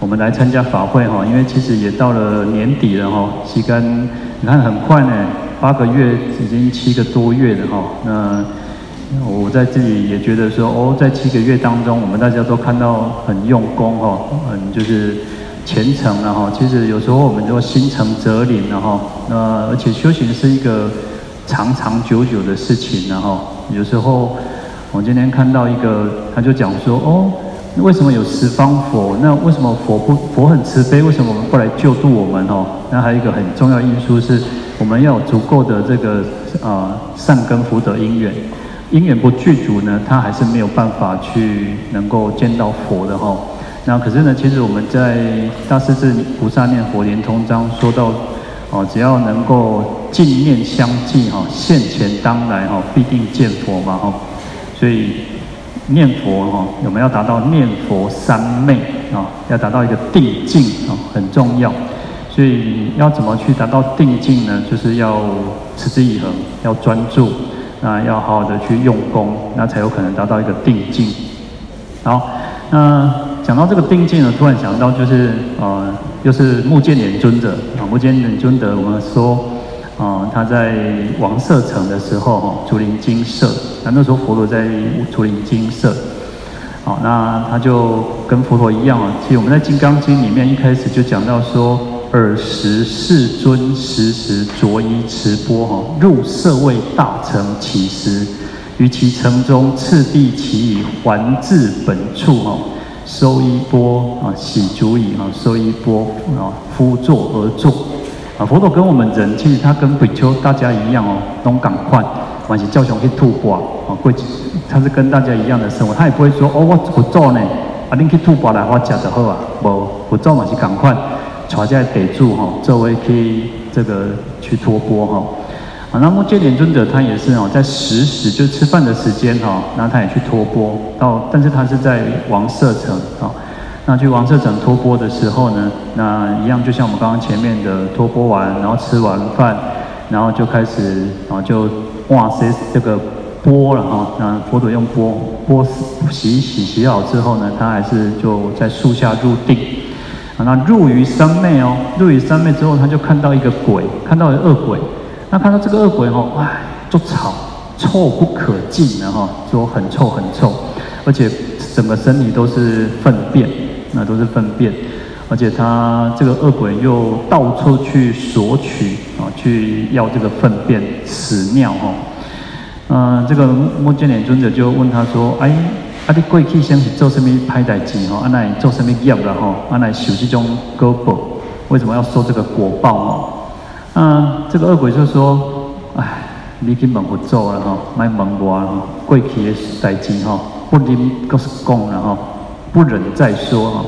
我们来参加法会哈，因为其实也到了年底了哈，时间你看很快呢，八个月已经七个多月了哈。那我在这里也觉得说，哦，在七个月当中，我们大家都看到很用功哈，很，就是虔诚了哈。其实有时候我们就心诚则灵了哈。那而且修行是一个长长久久的事情然后有时候我今天看到一个，他就讲说，哦。为什么有十方佛？那为什么佛不佛很慈悲？为什么我们不来救度我们？哦，那还有一个很重要因素是，我们要有足够的这个啊善根福德因缘，因缘不具足呢，他还是没有办法去能够见到佛的哈。那可是呢，其实我们在大势至菩萨念佛莲通章说到，哦，只要能够净念相继哈，现前当来哈，必定见佛嘛哈，所以。念佛哈，我们要达到念佛三昧啊，要达到一个定境啊，很重要。所以要怎么去达到定境呢？就是要持之以恒，要专注，那要好好的去用功，那才有可能达到一个定境。好，那讲到这个定境呢，突然想到就是呃，又是目犍连尊者啊，目犍连尊者，我们说。啊，他在王舍城的时候，哈，竹林精舍。那那时候佛陀在竹林精舍。好，那他就跟佛陀一样啊。其实我们在《金刚经》里面一开始就讲到说，尔时世尊时时着衣持钵，哈，入舍卫大城乞食，于其城中次第其已还至本处，哈，收衣钵啊，洗足以啊，收衣钵啊，敷座而坐。啊，佛陀跟我们人，其实他跟比丘大家一样哦，都赶快，还是叫上去吐钵啊，过去，他是跟大家一样的生活，他也不会说哦，我不做呢，啊，恁去吐钵来，我吃就好啊，不不做嘛是赶快，坐在地住哈，周围可以这个去托钵哈。啊，那目犍连尊者他也是哦，在食时就吃饭的时间哈，那他也去托钵到，但是他是在王舍城啊。那去王舍城托钵的时候呢，那一样就像我们刚刚前面的托钵完，然后吃完饭，然后就开始啊就哇塞这个钵了哈。那佛陀用钵钵洗洗洗好之后呢，他还是就在树下入定。啊，那入于三昧哦，入于三昧之后，他就看到一个鬼，看到一恶鬼。那看到这个恶鬼哦，哎，就吵，臭不可尽的哈，说很臭很臭，而且整个身体都是粪便。那都是粪便，而且他这个恶鬼又到处去索取啊，去要这个粪便、屎尿哈。嗯，这个目犍连尊者就问他说：“哎，啊你过去先是做什么歹代志哈？啊那你做什么业了哈？啊来受这种果报，为什么要受这个果报哦？”嗯，这个恶鬼就说：“哎，你去问佛祖了哈，卖问我了哈，过去的代志哈，不能告诉讲了哈。”不忍再说哈，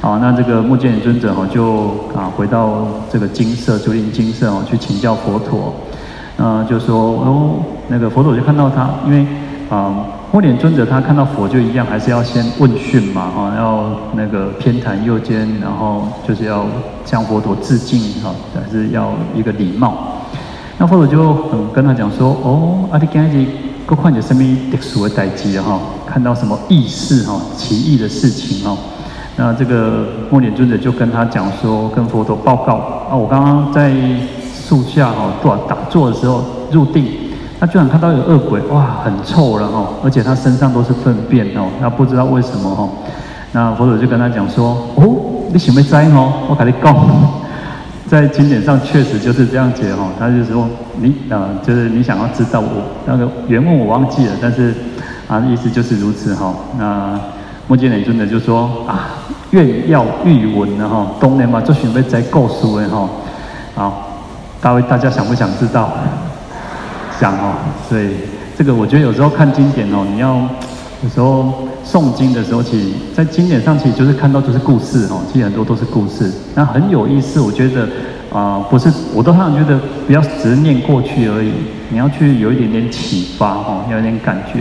好，那这个目犍尊者哈就啊回到这个金色，竹林金色哦去请教佛陀，嗯就说哦那个佛陀就看到他，因为啊目犍尊者他看到佛就一样，还是要先问讯嘛哈，要那个偏袒右肩，然后就是要向佛陀致敬哈，还是要一个礼貌。那佛陀就很跟他讲说哦，阿弥陀佛。各看见什么特殊的代志哈，看到什么异事哈，奇异的事情哈，那这个目犍尊者就跟他讲说，跟佛陀报告啊，我刚刚在树下哈坐打坐的时候入定，他居然看到有恶鬼，哇，很臭了哈，而且他身上都是粪便哦，那不知道为什么哈，那佛陀就跟他讲说，哦，你想要知哦，我跟你讲。在经典上确实就是这样解哈，他就是说你啊、就是你想要知道我那个原文我忘记了，但是啊意思就是如此哈。那目犍连尊者就说啊，愿要欲闻的哈，当然嘛，就准备在告诉的哈。好，大卫大家想不想知道？想哦，所以这个我觉得有时候看经典哦，你要有时候。诵经的时候，其实，在经典上，其实就是看到就是故事哦，其实很多都是故事，那很有意思。我觉得啊、不是，我都常常觉得不要只是念过去而已，你要去有一点点启发哦，要有点感觉。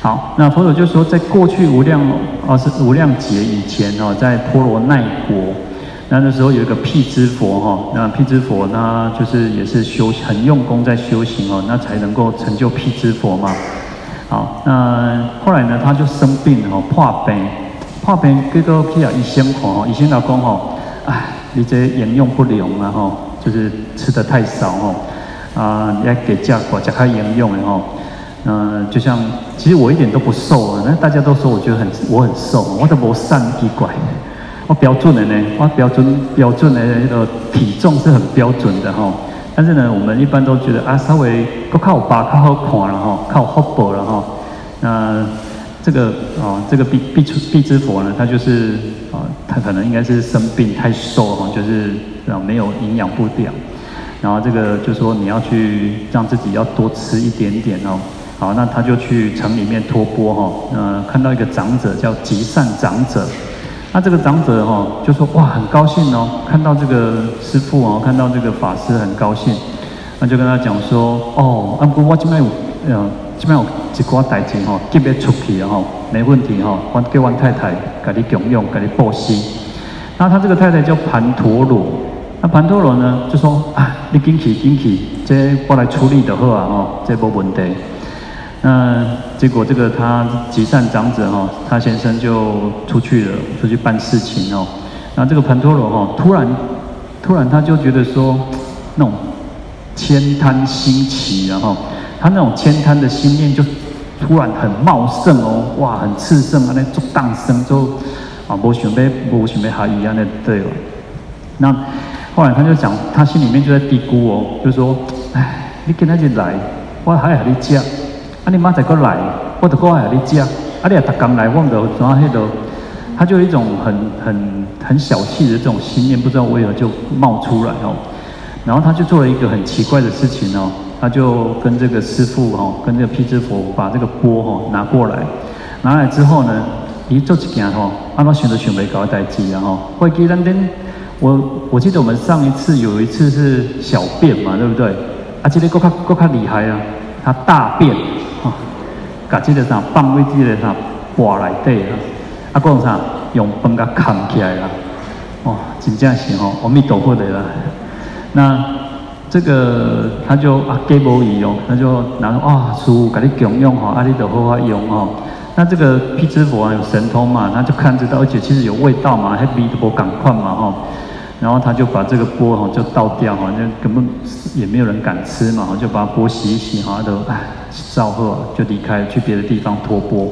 好，那佛陀就说，在过去无量啊是无量劫以前哦，在波罗奈国，那那时候有一个辟支佛哈，那辟支佛他就是也是修很用功在修行哦，那才能够成就辟支佛嘛。好，那后来呢，他就生病了，破病，破病结果去啊医生看吼，医生老讲吼，哎，你这营养不良啊吼，就是吃的太少吼，啊，你要给加过加开营养的吼，嗯，就像其实我一点都不瘦啊，那大家都说我觉得很我很瘦，我都无瘦奇怪，我标准的呢，我标准标准的那个体重是很标准的吼，但是呢，我们一般都觉得啊，稍微够靠吧，靠好看了哈，靠好薄了哈，那。这个啊，这个毕毕出毕支佛呢，他就是啊，他可能应该是生病太瘦哈，就是啊没有营养不良，然后这个就说你要去让自己要多吃一点点哦，好，那他就去城里面托钵哈，呃，看到一个长者叫吉善长者，那这个长者哈就说哇很高兴哦，看到这个师父哦，看到这个法师很高兴，那就跟他讲说哦，阿哥我今天有嗯。这边有一挂代志吼，急要出去啊吼，没问题吼，我叫我太太给你供养，给你布施。那他这个太太叫盘陀罗，那盘陀罗呢就说啊，你紧去紧去，这我来处理就好啊吼，这没问题。那结果这个他吉善长者哈，他先生就出去了，出去办事情哦。那这个盘陀罗哈，突然突然他就觉得说，那种慳贪兴起然后。他那种慳贪的心念就突然很茂盛哦，哇，很炽盛啊，那做荡生就啊，无想要无想要下雨啊，那对了。那后来他就讲，他心里面就在嘀咕哦，就说，哎，你今仔日来，我还还你吃，啊，你妈再过来，我都过还你吃，啊，你也逐工来，我都怎啊迄个，他就有一种很很很小气的这种心念，不知道为何就冒出来哦。然后他就做了一个很奇怪的事情哦。他就跟这个师傅哦，跟这个辟支佛把这个钵哦拿过来，拿来之后呢，一做几件哦，阿妈选择选没搞代志然后，会记得我我记得我们上一次有一次是小便嘛，对不对？啊，今天够卡够卡厉害啊，他大便哈，把这个啥放位这个啥挂来对啊，啊，讲啥用畚甲扛起来啦，哦，真正是吼，阿弥陀佛的啦，那。这个他就啊给无伊哦，他就拿啊书给你供用哈，阿弥陀佛用哦。那这个辟支佛啊有神通嘛，他就看得到，而且其实有味道嘛，还比不赶快嘛哈。然后他就把这个钵哈就倒掉哈，就根本也没有人敢吃嘛，就把钵洗一洗哈，都哎照喝就离开去别的地方托钵。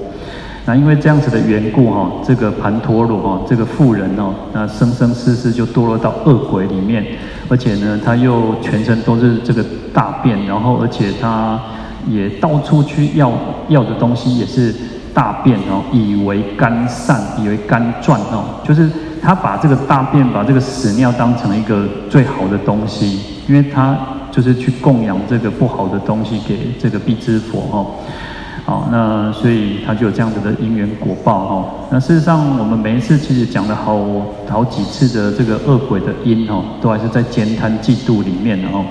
那因为这样子的缘故哈，这个盘陀罗哈，这个妇人哦，那生生世世就堕落到恶鬼里面，而且呢，他又全身都是这个大便，然后而且他也到处去要要的东西也是大便哦，以为肝散，以为肝转哦，就是他把这个大便，把这个屎尿当成一个最好的东西，因为他就是去供养这个不好的东西给这个辟支佛哈。好，那所以他就有这样子的因缘果报哈。那事实上，我们每一次其实讲了好好几次的这个恶鬼的因哈，都还是在慳贪嫉妒里面的哈。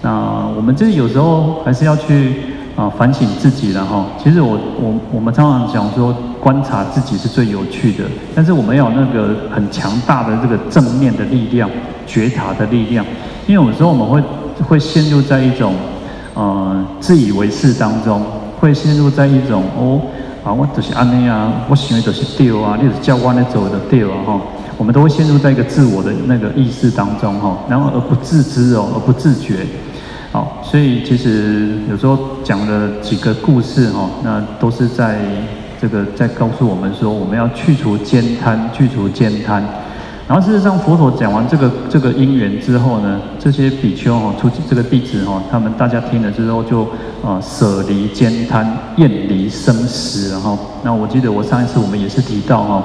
那我们这有时候还是要去啊反省自己的哈。其实我我我们常常讲说，观察自己是最有趣的，但是我们有那个很强大的这个正面的力量、觉察的力量，因为有时候我们会会陷入在一种呃自以为是当中。会陷入在一种哦啊，我就是安尼啊，我行为都是对啊，你是叫我来走的对啊哈，我们都会陷入在一个自我的那个意识当中哈，然后而不自知哦，而不自觉，好，所以其实有时候讲了几个故事哈，那都是在这个在告诉我们说，我们要去除慳贪，去除慳贪。然后事实上，佛陀讲完这个这个因缘之后呢，这些比丘哈，出这个弟子哈，他们大家听了之后就啊舍离慳贪，厌离生死，然后那我记得我上一次我们也是提到哈，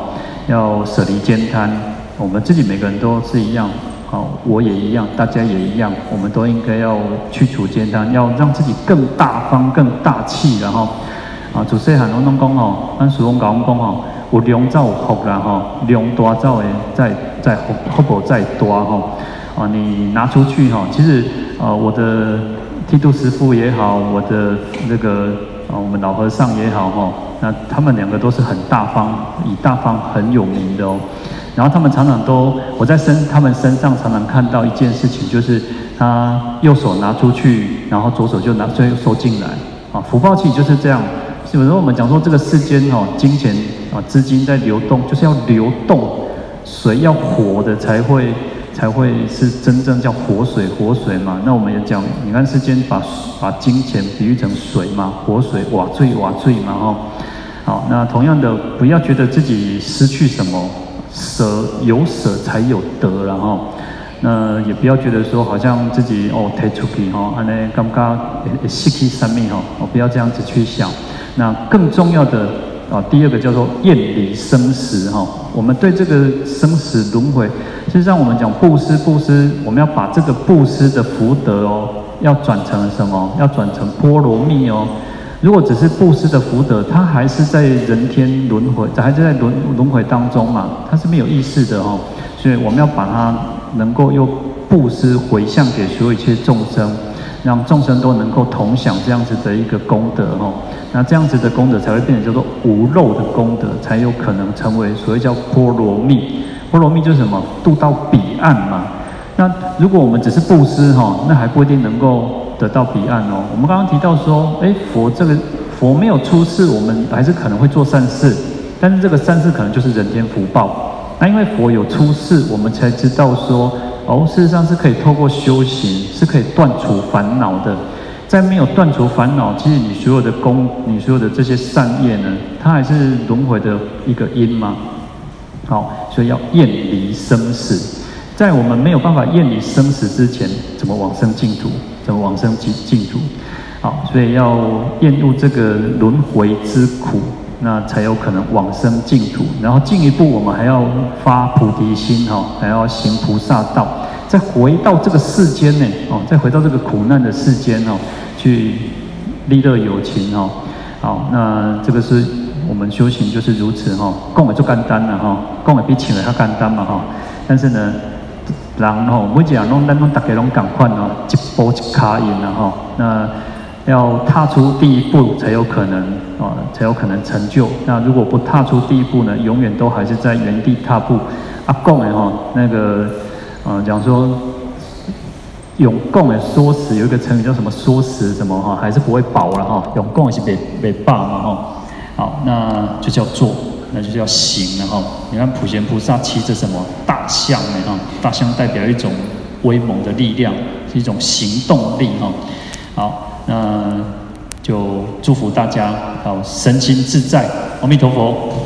要舍离慳贪，我们自己每个人都是一样，好，我也一样，大家也一样，我们都应该要去除慳贪，要让自己更大方、更大气，然后啊，祖师喊龙东公哦，跟叔公搞公哦。有量才有福啦吼，量大才会再再福福报再多吼。啊，你拿出去哈，其实呃，我的剃度师父也好，我的那个啊，我们老和尚也好哈，那他们两个都是很大方，以大方很有名的哦。然后他们常常都我在身他们身上常常看到一件事情，就是他右手拿出去，然后左手就拿最后收进来。啊，福报器就是这样。有时候我们讲说这个世间哦，金钱。啊，资金在流动，就是要流动，水要活的才会才会是真正叫活水，活水嘛。那我们也讲，你看世间把把金钱比喻成水嘛，活水瓦醉瓦醉嘛，哈。好，那同样的，不要觉得自己失去什么，舍有舍才有得，然后。那也不要觉得说好像自己哦太出皮哈，安尼刚刚失去生命哈，哦不要这样子去想。那更重要的啊，第二个叫做厌离生死哈。我们对这个生死轮回，实际上我们讲布施布施，我们要把这个布施的福德哦，要转成什么？要转成波罗蜜哦。如果只是布施的福德，它还是在人天轮回，还是在轮轮回当中嘛，它是没有意识的哦。所以我们要把它。能够又布施回向给所有一切众生，让众生都能够同享这样子的一个功德哈。那这样子的功德才会变成叫做无漏的功德，才有可能成为所谓叫波罗蜜。波罗蜜就是什么？渡到彼岸嘛。那如果我们只是布施哈，那还不一定能够得到彼岸哦。我们刚刚提到说，诶，佛这个佛没有出世，我们还是可能会做善事，但是这个善事可能就是人间福报。那因为佛有出世，我们才知道说，哦，事实上是可以透过修行，是可以断除烦恼的。在没有断除烦恼，其实你所有的功，你所有的这些善业呢，它还是轮回的一个因嘛。好，所以要厌离生死。在我们没有办法厌离生死之前，怎么往生净土？怎么往生净净土？好，所以要厌恶这个轮回之苦。那才有可能往生净土，然后进一步我们还要发菩提心哈，还要行菩萨道，再回到这个世间呢哦，再回到这个苦难的世间哦，去利乐有情哦，好，那这个是我们修行就是如此哈，讲的就简单了哈，讲的比请的还简单嘛哈，但是呢，然后每一样拢咱拢大家拢共款哦，一步一脚印了哈，那。要踏出第一步才有可能啊，才有可能成就。那如果不踏出第一步呢，永远都还是在原地踏步。阿贡哎哈，那个呃讲说永共哎说死有一个成语叫什么说死什么哈，还是不会饱了哈。永共是被被霸嘛哈。好，那就叫做，那就叫行了哈。你看普贤菩萨骑着什么大象呢哈？大象代表一种威猛的力量，是一种行动力哈。好。那就祝福大家好，身心自在，阿弥陀佛。